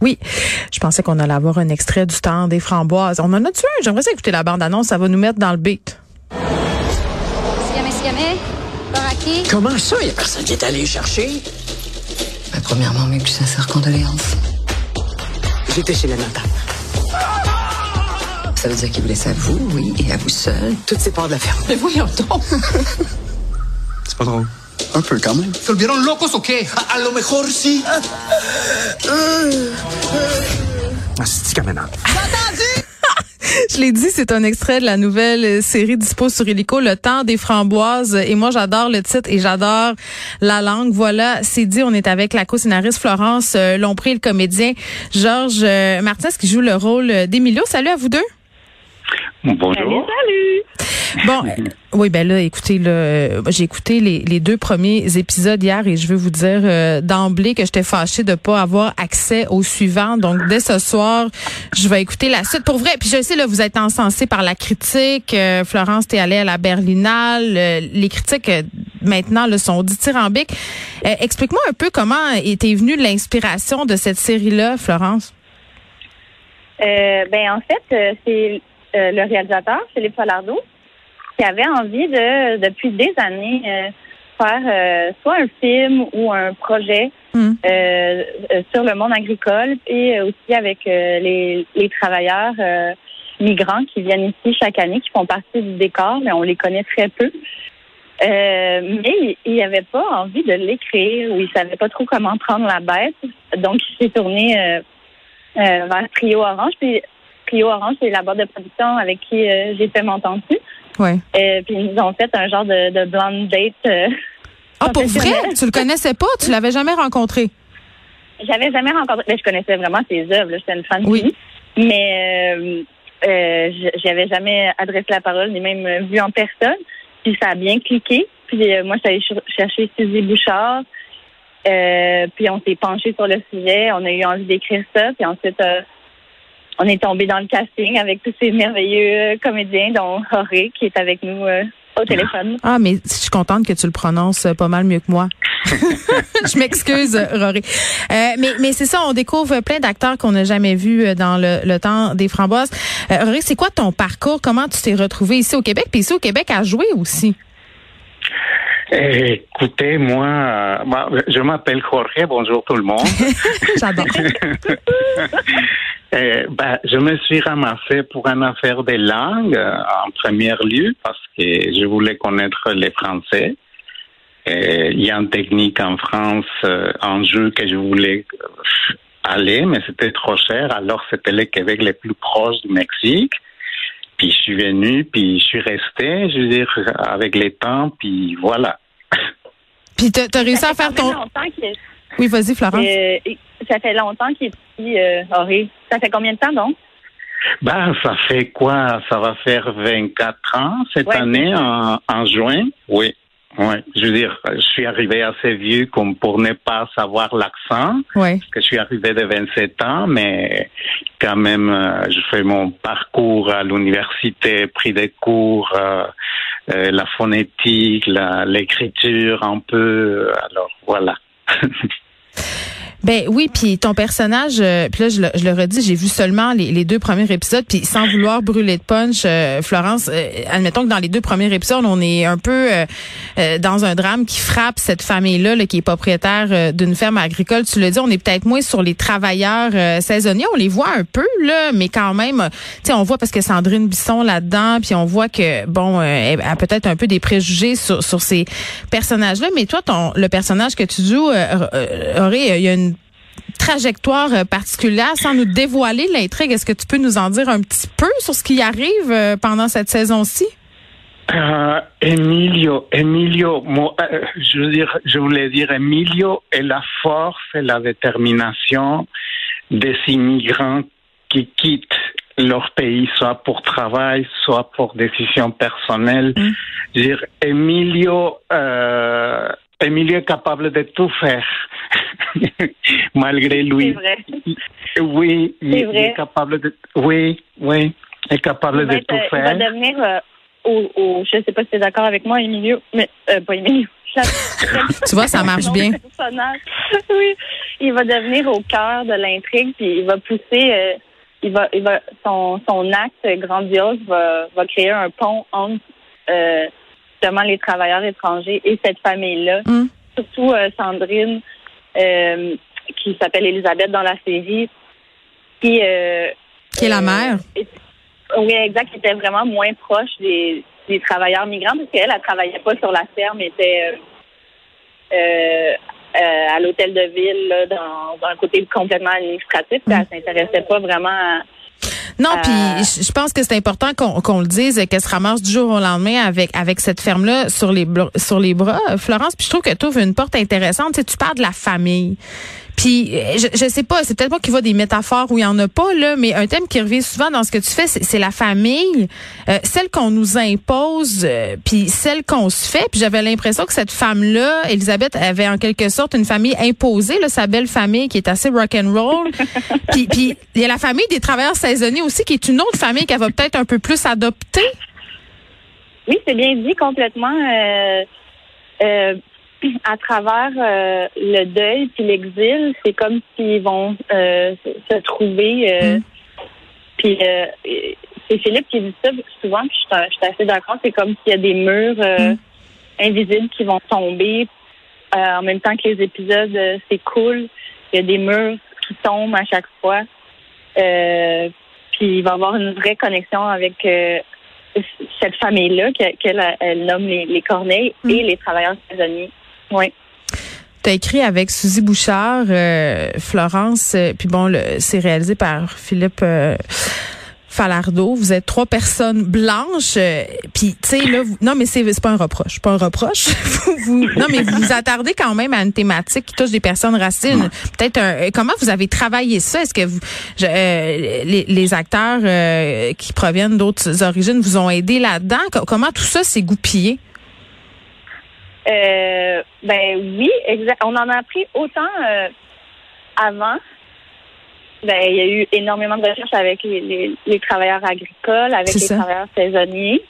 Oui, je pensais qu'on allait avoir un extrait du temps des framboises. On en a tué un? J'aimerais ça écouter la bande-annonce, ça va nous mettre dans le beat. Comment ça, il a personne qui est allé chercher? Ben, premièrement, mes plus sincères condoléances. J'étais chez la notable. Ça veut dire qu'il vous laisse à vous, oui, et à vous seul. Toutes ces parts de la ferme. Mais voyons donc. C'est pas drôle. Un peu quand même. ¿Se volvieron locos o qué? A, a lo mejor sí. Ah, c'est caméra. Je l'ai dit, c'est un extrait de la nouvelle série dispo sur Illico, Le temps des framboises. Et moi, j'adore le titre et j'adore la langue. Voilà, c'est dit, on est avec la co-scénariste Florence euh, Lompré, le comédien Georges euh, Martins qui joue le rôle d'Emilio. Salut à vous deux. Bonjour. Bon, euh, oui, ben là, écoutez, là, euh, j'ai écouté les, les deux premiers épisodes hier et je veux vous dire euh, d'emblée que j'étais fâchée de pas avoir accès au suivant. Donc, dès ce soir, je vais écouter la suite. Pour vrai, puis je sais, là, vous êtes encensé par la critique. Euh, Florence, t'es allée à la Berlinale. Euh, les critiques, euh, maintenant, là, sont dithyrambiques. Euh, Explique-moi un peu comment était venue l'inspiration de cette série-là, Florence. Euh, ben en fait, euh, c'est euh, le réalisateur Philippe Falardeau qui avait envie de depuis des années euh, faire euh, soit un film ou un projet Hmm. euh, sur le monde agricole et aussi avec les, les travailleurs migrants qui viennent ici chaque année, qui font partie du décor, mais on les connaît très peu. Mais il n'avait pas envie de l'écrire ou il savait pas trop comment prendre la bête. Donc, il s'est tourné vers Trio Orange. Puis Trio Orange, c'est la boîte de production avec qui j'ai fait mon temps dessus. Euh, puis ils nous ont fait un genre de, de blind date. euh, Ah, pour vrai? Tu le connaissais pas? Tu l'avais jamais rencontré? J'avais jamais rencontré, mais je connaissais vraiment ses œuvres. J'étais une fan de Oui. lui. Mais euh, euh, j'avais jamais adressé la parole, ni même vu en personne. Puis ça a bien cliqué. Puis euh, moi, allée ch- chercher Suzy Bouchard. Euh, puis on s'est penché sur le sujet. On a eu envie d'écrire ça. Puis ensuite, on est tombé dans le casting avec tous ces merveilleux euh, comédiens, dont Horé, qui est avec nous euh, au téléphone. Ah, mais je suis contente que tu le prononces euh, pas mal mieux que moi. je m'excuse, Rory. Euh, mais mais c'est ça, on découvre plein d'acteurs qu'on n'a jamais vus dans le, le temps des framboises. Euh, Rory, c'est quoi ton parcours? Comment tu t'es retrouvé ici au Québec? Puis ici au Québec, à jouer aussi. Écoutez, moi, euh, bah, je m'appelle Jorge, bonjour tout le monde. J'adore. Eh, bah, je me suis ramassé pour une affaire de langue euh, en premier lieu parce que je voulais connaître les Français. Il y a une technique en France, un jeu que je voulais aller, mais c'était trop cher. Alors c'était le Québec le plus proche du Mexique. Puis je suis venu, puis je suis resté, je veux dire, avec les temps, puis voilà. Puis t'as as réussi à faire ton... longtemps qu'il est- Oui, vas-y, Florence. Euh, ça fait longtemps qu'il est ici, euh. Ça fait combien de temps donc? Ben, ça fait quoi? Ça va faire 24 ans cette Ouais, année, en juin. Oui. Oui. Je veux dire, je suis arrivé assez vieux comme pour ne pas savoir l'accent, Ouais. parce que je suis arrivé de 27 ans, mais quand même, euh, je fais mon parcours à l'université, pris des cours, euh, euh, la phonétique, la- l'écriture un peu. Alors, voilà. Ben oui, puis ton personnage, euh, puis là je le, je le redis, j'ai vu seulement les, deux premiers épisodes, puis sans vouloir brûler de punch, euh, Florence, euh, admettons que dans les deux premiers épisodes, on est un peu dans un drame qui frappe cette famille-là, là, qui est propriétaire d'une ferme agricole. Tu le dis, on est peut-être moins sur les travailleurs saisonniers, on les voit un peu là, mais quand même, tu sais, on voit parce que Sandrine Bisson là-dedans, puis on voit que bon, elle a peut-être un peu des préjugés sur, sur ces personnages-là, mais toi, ton le personnage que tu joues, aurait, il y a une trajectoire euh, particulière sans nous dévoiler l'intrigue. Est-ce que tu peux nous en dire un petit peu sur ce qui arrive euh, pendant cette saison-ci? Euh, Emilio, Emilio, je, veux dire, je voulais dire, Emilio est la force et la détermination des immigrants qui quittent leur pays, soit pour travail, soit pour décision personnelle. Mm. Je veux dire, Emilio, Emilio est capable de tout faire. malgré lui. C'est vrai. Oui, il, est capable de. Oui, oui, il est capable de tout faire. Il va devenir, euh, au, au, je ne sais pas si tu es d'accord avec moi, Emilio, mais euh, pas Emilio. tu vois, ça marche bien. oui, il va devenir au cœur de l'intrigue, puis il va pousser. Euh, il va, il va, son, son acte grandiose va, va créer un pont entre euh, justement les travailleurs étrangers et cette famille-là. Mm. Surtout euh, Sandrine, euh, qui s'appelle Elisabeth dans la série, qui, euh, qui est la mère. oui, exact, qui était vraiment moins proche des, des travailleurs migrants parce qu'elle, elle travaillait pas sur la ferme, était à l'hôtel de ville dans, un côté complètement administratif. Mm. Elle s'intéressait pas vraiment à non, puis euh, je pense que c'est important qu'on le dise, qu'elle se ramasse du jour au lendemain avec avec cette ferme-là sur les sur les bras, Florence. Puis je trouve que tu ouvres une porte intéressante. Tu, sais, tu parles de la famille. Puis euh, je, je sais pas, c'est peut-être moi qui vois des métaphores où il y en a pas là, mais un thème qui revient souvent dans ce que tu fais, c'est la famille, euh, celle qu'on nous impose, euh, puis celle qu'on se fait. Puis j'avais l'impression que cette femme-là, Elisabeth, avait en quelque sorte une famille imposée, là, sa belle famille qui est assez rock and roll. puis puis il y a la famille des travailleurs saisonniers aussi, qui est une autre famille qu'elle va peut-être un peu plus adopter. Oui, c'est bien dit complètement. Euh, à travers euh, le deuil puis l'exil, c'est comme s'ils vont euh, se trouver. Euh, mm. Puis c'est Philippe qui dit ça souvent, puis je suis assez d'accord. C'est comme s'il y a des murs mm. invisibles qui vont tomber en même temps que les épisodes s'écoulent. Il y a des murs qui tombent à chaque fois. puis il va y avoir une vraie connexion avec cette famille-là qu'elle elle nomme les, les Corneilles mm. et les travailleurs saisonniers. Oui. Tu as écrit avec Suzy Bouchard, euh, Florence, euh, puis bon, c'est réalisé par Philippe euh, Falardeau. Vous êtes trois personnes blanches, puis tu sais là, non mais c'est pas un reproche, pas un reproche. vous, non mais vous vous attardez quand même à une thématique qui touche des personnes racines. Peut-être comment vous avez travaillé ça? Est-ce que vous, les, les, acteurs qui proviennent d'autres origines vous ont aidé là-dedans? Comment tout ça s'est goupillé? Euh, ben oui, exact. On en a appris autant euh, avant. Ben, il y a eu énormément de recherches avec les, travailleurs agricoles, avec les travailleurs saisonniers.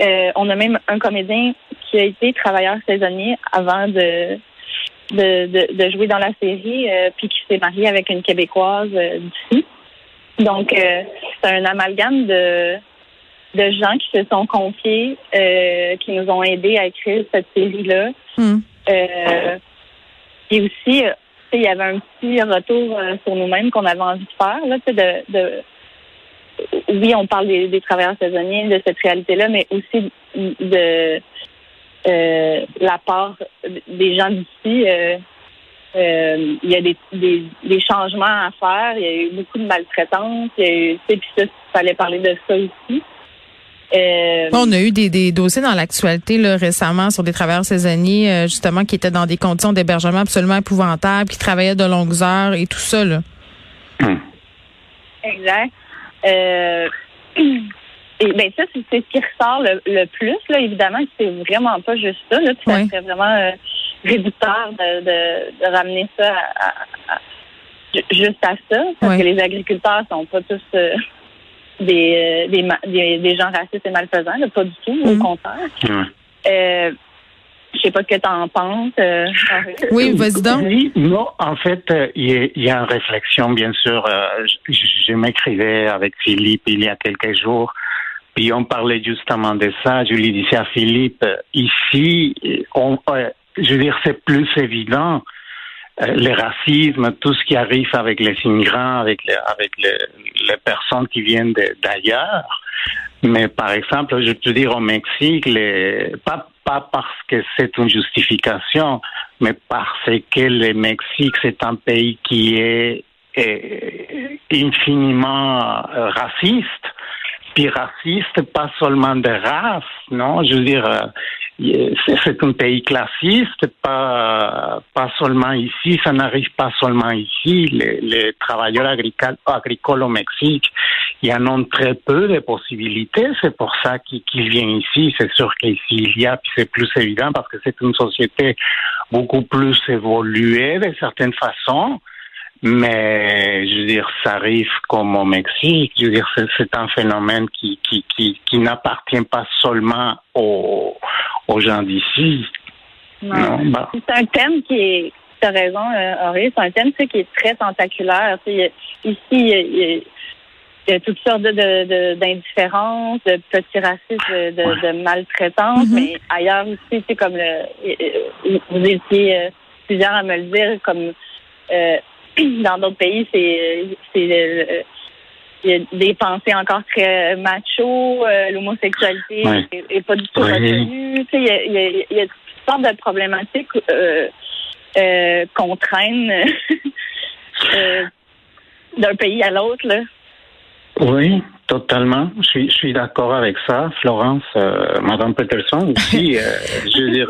Euh, on a même un comédien qui a été travailleur saisonnier avant de de, de, jouer dans la série, puis qui s'est marié avec une québécoise d'ici. Donc, c'est un amalgame de de gens qui se sont confiés, euh, qui nous ont aidés à écrire cette série-là. Hmm. Euh, et aussi, euh, il y avait un petit retour sur nous-mêmes qu'on avait envie de faire, là, de, de oui, on parle des, travailleurs saisonniers, de cette réalité-là, mais aussi de la part des gens d'ici. il y a des, des, changements à faire, il y a eu beaucoup de maltraitance, il y a eu, puis ça, il fallait parler de ça aussi. Euh, on a eu des, des dossiers dans l'actualité là, récemment sur des travailleurs saisonniers, euh, justement, qui étaient dans des conditions d'hébergement absolument épouvantables, qui travaillaient de longues heures et tout ça. Là. Exact. Euh, et ben ça, c'est ce qui ressort le, plus, là, évidemment, c'est vraiment pas juste ça. Là, ça serait vraiment réducteur de, de, de, ramener ça à, juste à ça, parce que les agriculteurs sont pas tous des, euh, des, des, des, gens racistes et malfaisants, pas du tout, au mm. contraire. Euh, Je sais pas ce que tu en penses. Euh, oui, vas-y donc. Oui, non, en fait, euh, il y, a une réflexion, bien sûr. Euh, je, je m'écrivais avec Philippe il y a quelques jours. Puis on parlait justement de ça. Je lui disais à Philippe, ici, on, je veux dire, c'est plus évident. Le racisme, tout ce qui arrive avec les immigrants, avec les, les, les personnes qui viennent d'ailleurs. Mais par exemple, je peux dire au Mexique, les, pas, pas parce que c'est une justification, mais parce que le Mexique, c'est un pays qui est, est infiniment euh, raciste puis raciste, pas seulement de race, non, je veux dire, euh, c'est un pays classiste, pas, pas seulement ici, ça n'arrive pas seulement ici. Les, travailleurs agricoles, agricoles au Mexique, il y en a très peu de possibilités, c'est pour ça qu'ils viennent ici. C'est sûr qu'ici il y a, puis c'est plus évident parce que c'est une société beaucoup plus évoluée de certaines façons. Mais je veux dire, ça arrive comme au Mexique. Je veux dire, c'est un phénomène qui qui qui, qui n'appartient pas seulement aux, aux gens d'ici. Non. Bah. C'est un thème qui est. Tu as raison, euh, Henri, c'est un thème qui est très tentaculaire. ici, il y, a, toutes sortes de, d'indifférence, de, petits racistes, de, de, maltraitance, mm-hmm. mais ailleurs aussi, c'est comme le. Vous étiez euh, plusieurs à me le dire, comme. Euh, dans d'autres pays, c'est c'est il y a des pensées encore très macho, euh, l'homosexualité est, pas du tout reconnue. Il y a, y, y a, toutes sortes de problématiques euh, euh, qu'on traîne euh, d'un pays à l'autre. Oui, totalement. Je suis, je suis d'accord avec ça, Florence, euh, Madame Peterson aussi. Euh, je veux dire,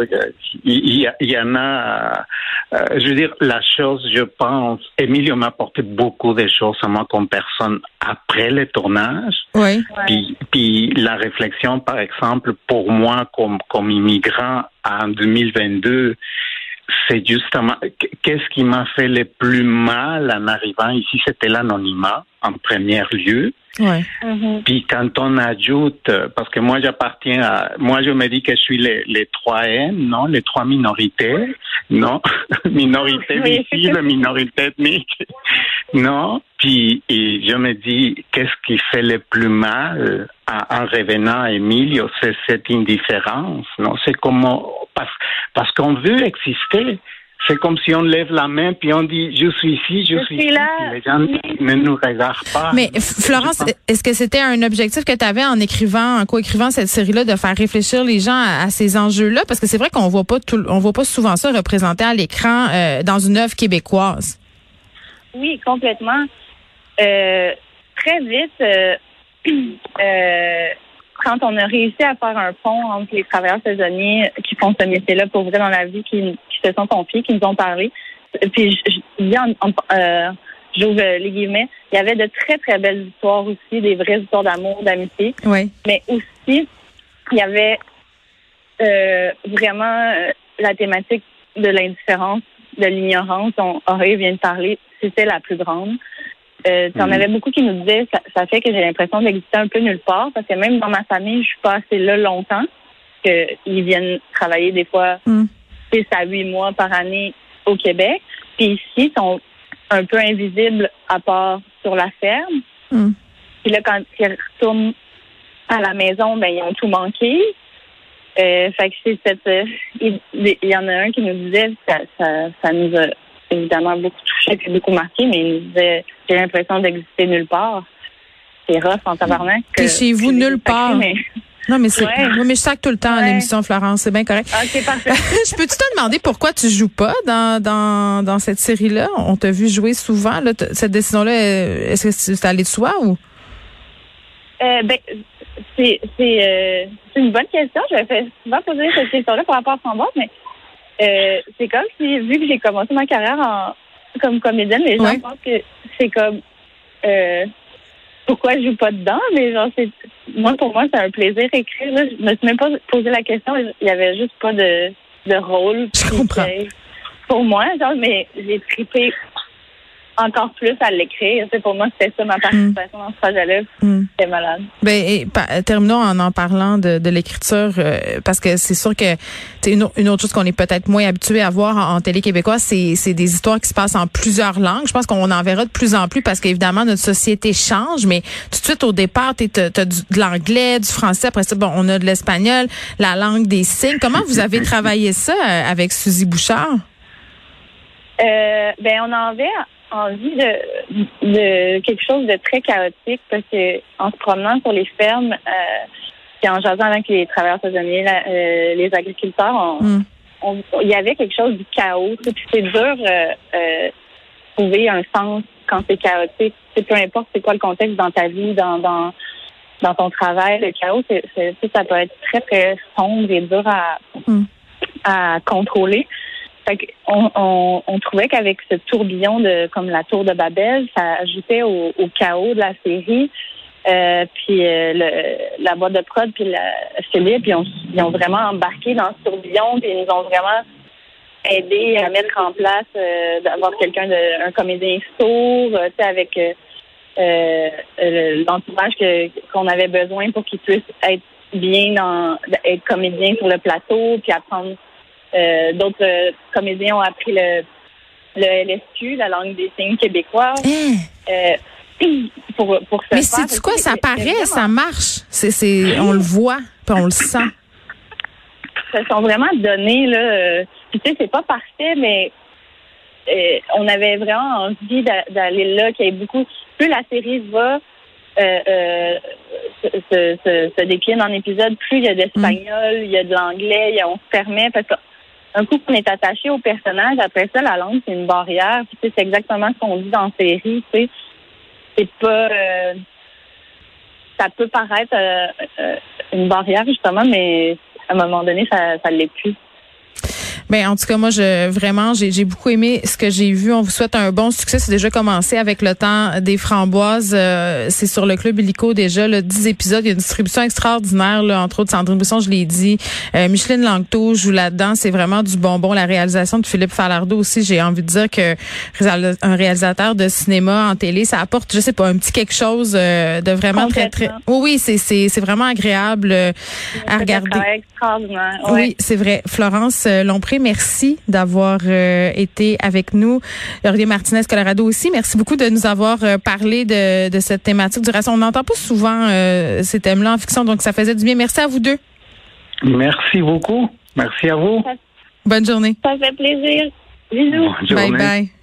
il y, y, en a. Euh, je veux dire, la chose, je pense, Emilio m'a apporté beaucoup de choses à moi comme personne après le tournage. Oui. Puis, puis la réflexion, par exemple, pour moi comme comme immigrant en 2022 c'est justement qu'est-ce qui m'a fait le plus mal en arrivant ici, c'était l'anonymat en premier lieu. Ouais. Mm-hmm. Puis quand on ajoute, parce que moi j'appartiens à, moi je me dis que je suis les, les 3 M, non, les trois minorités, non, minorité visible, minorité ethnique, non. Puis et je me dis qu'est-ce qui fait le plus mal en revenant à Emilio, c'est cette indifférence, non, c'est comment parce parce qu'on veut exister. C'est comme si on lève la main puis on dit je suis ici, je, suis, ici. Là. Les gens ne nous regardent pas. Mais Florence, est-ce que c'était un objectif que tu avais en écrivant, en coécrivant cette série-là, de faire réfléchir les gens à, ces enjeux-là? Parce que c'est vrai qu'on voit pas tout, on voit pas souvent ça représenté à l'écran euh, dans une œuvre québécoise. Oui, complètement. Euh, très vite. Euh, euh quand on a réussi à faire un pont entre les travailleurs saisonniers qui font ce métier-là pour vrai dans la vie, qui, se sont confiés, qui nous ont parlé, puis je, dis euh, j'ouvre les guillemets, il y avait de très, très belles histoires aussi, des vraies histoires d'amour, d'amitié. Oui. Mais aussi, il y avait euh, vraiment euh, la thématique de l'indifférence, de l'ignorance dont Auré vient de parler. C'était la plus grande. Euh, tu en mhm. avais beaucoup qui nous disaient ça, ça fait que j'ai l'impression d'exister un peu nulle part parce que même dans ma famille, je suis pas assez là longtemps qu'ils viennent travailler des fois mm. six à huit mois par année au Québec. Puis ici, ils sont un peu invisibles à part sur la ferme. Mm. Puis là, quand ils retournent à la maison, ben ils ont tout manqué. Euh, fait que c'est cette. Euh, il, y en a un qui nous disait ça, ça, ça nous a évidemment beaucoup touché et beaucoup marqué, mais il nous disait j'ai l'impression d'exister nulle part. C'est rough en tabarnak. Et chez vous, nulle part. Non, mais c'est. Oui, mais je sac tout le temps ouais. l'émission, Florence. C'est bien correct. OK, parfait. je peux-tu te demander pourquoi tu joues pas dans, dans, dans cette série-là? On t'a vu jouer souvent. Là, cette décision-là, est-ce que c'est allé de soi ou? Euh, ben, c'est, c'est, euh, c'est une bonne question. Je vais souvent poser cette question-là par rapport à son boss, mais euh, c'est comme si, vu que j'ai commencé ma carrière en, comme comédienne, les gens pensent que c'est comme euh, pourquoi je joue pas dedans, mais genre c'est moi pour moi c'est un plaisir écrire. Là. Je me suis même pas posé la question, il y avait juste pas de, de rôle. Je comprends. Pour moi, genre, mais j'ai trippé encore plus à l'écrire. C'est pour moi, c'était ça ma participation dans ce projet-là. C'était malade. Ben, et, pa- terminons en en parlant de, de l'écriture, euh, parce que c'est sûr que c'est une, une autre chose qu'on est peut-être moins habitué à voir en, en télé québécoise, c'est c'est des histoires qui se passent en plusieurs langues. Je pense qu'on en verra de plus en plus parce qu'évidemment notre société change, mais tout de suite au départ, tu as, de l'anglais, du français, après ça, bon, on a de l'espagnol, la langue des signes. Comment vous avez travaillé ça euh, avec Suzy Bouchard? Euh, ben, on avait envie de, de quelque chose de très chaotique parce que en se promenant sur les fermes, euh, puis en jasant avec les travailleurs saisonniers, la- euh, les agriculteurs, on, Mm. on- il y avait quelque chose du chaos. c'est dur euh, euh, trouver un sens quand c'est chaotique. Sais, peu importe c'est quoi le contexte dans ta vie, dans dans dans ton travail, le chaos, c'est, c'est- ça peut être très très sombre et dur à Mm. à contrôler. Fait on, on, trouvait qu'avec ce tourbillon de comme la tour de Babel, ça ajoutait au, chaos de la série. Euh, puis euh, le, la boîte de prod puis Philippe, ils ont, ils ont vraiment embarqué dans ce tourbillon puis ils nous ont vraiment aidé à mettre en place euh, d'avoir quelqu'un de un comédien sourd, tu avec l'entourage que qu'on avait besoin pour qu'il puisse être bien dans être comédien sur le plateau puis apprendre euh, d'autres euh, comédiens ont appris le, le LSQ, la langue des signes québécois. Euh, pour, pour se Mais c'est quoi, ça paraît, ça marche. C'est, on le voit, puis on le sent. se sont vraiment donnés là. puis tu sais, c'est pas parfait, mais euh, on avait vraiment envie d'a- d'aller là, qu'il y ait beaucoup. Plus la série va euh, euh, se, se, se- se décline en épisodes, plus il y a d'espagnol, il y a de l'anglais, on se permet parce qu'un coup qu'on est attaché au personnage, après ça, la langue c'est une barrière. Puis c'est exactement ce qu'on dit dans la série. Tu sais, c'est pas. euh, ça peut paraître euh, euh, une barrière justement, mais à un moment donné, ça, ça l'est plus. Ben en tout cas moi je vraiment j'ai j'ai beaucoup aimé ce que j'ai vu. On vous souhaite un bon succès. C'est déjà commencé avec le temps des framboises. Euh, c'est sur le club illico déjà le 10 épisodes. Il y a une distribution extraordinaire là, entre autres Sandrine Bousson, je l'ai dit. Euh, Micheline Langto joue là-dedans. C'est vraiment du bonbon. La réalisation de Philippe Falardeau aussi. J'ai envie de dire que un réalisateur de cinéma en télé, ça apporte je sais pas un petit quelque chose euh, de vraiment très très. Oui oui c'est c'est c'est vraiment agréable euh, à regarder. extraordinaire. Ouais. Oui, c'est vrai. Florence euh, Merci d'avoir euh, été avec nous. Laurier Martinez Colorado aussi, merci beaucoup de nous avoir euh, parlé de, de cette thématique du racisme. On n'entend pas souvent euh, ces thèmes-là en fiction, donc ça faisait du bien. Merci à vous deux. Merci beaucoup. Merci à vous. Bonne journée. Ça fait plaisir. Bisous. Bonne journée. Bye bye.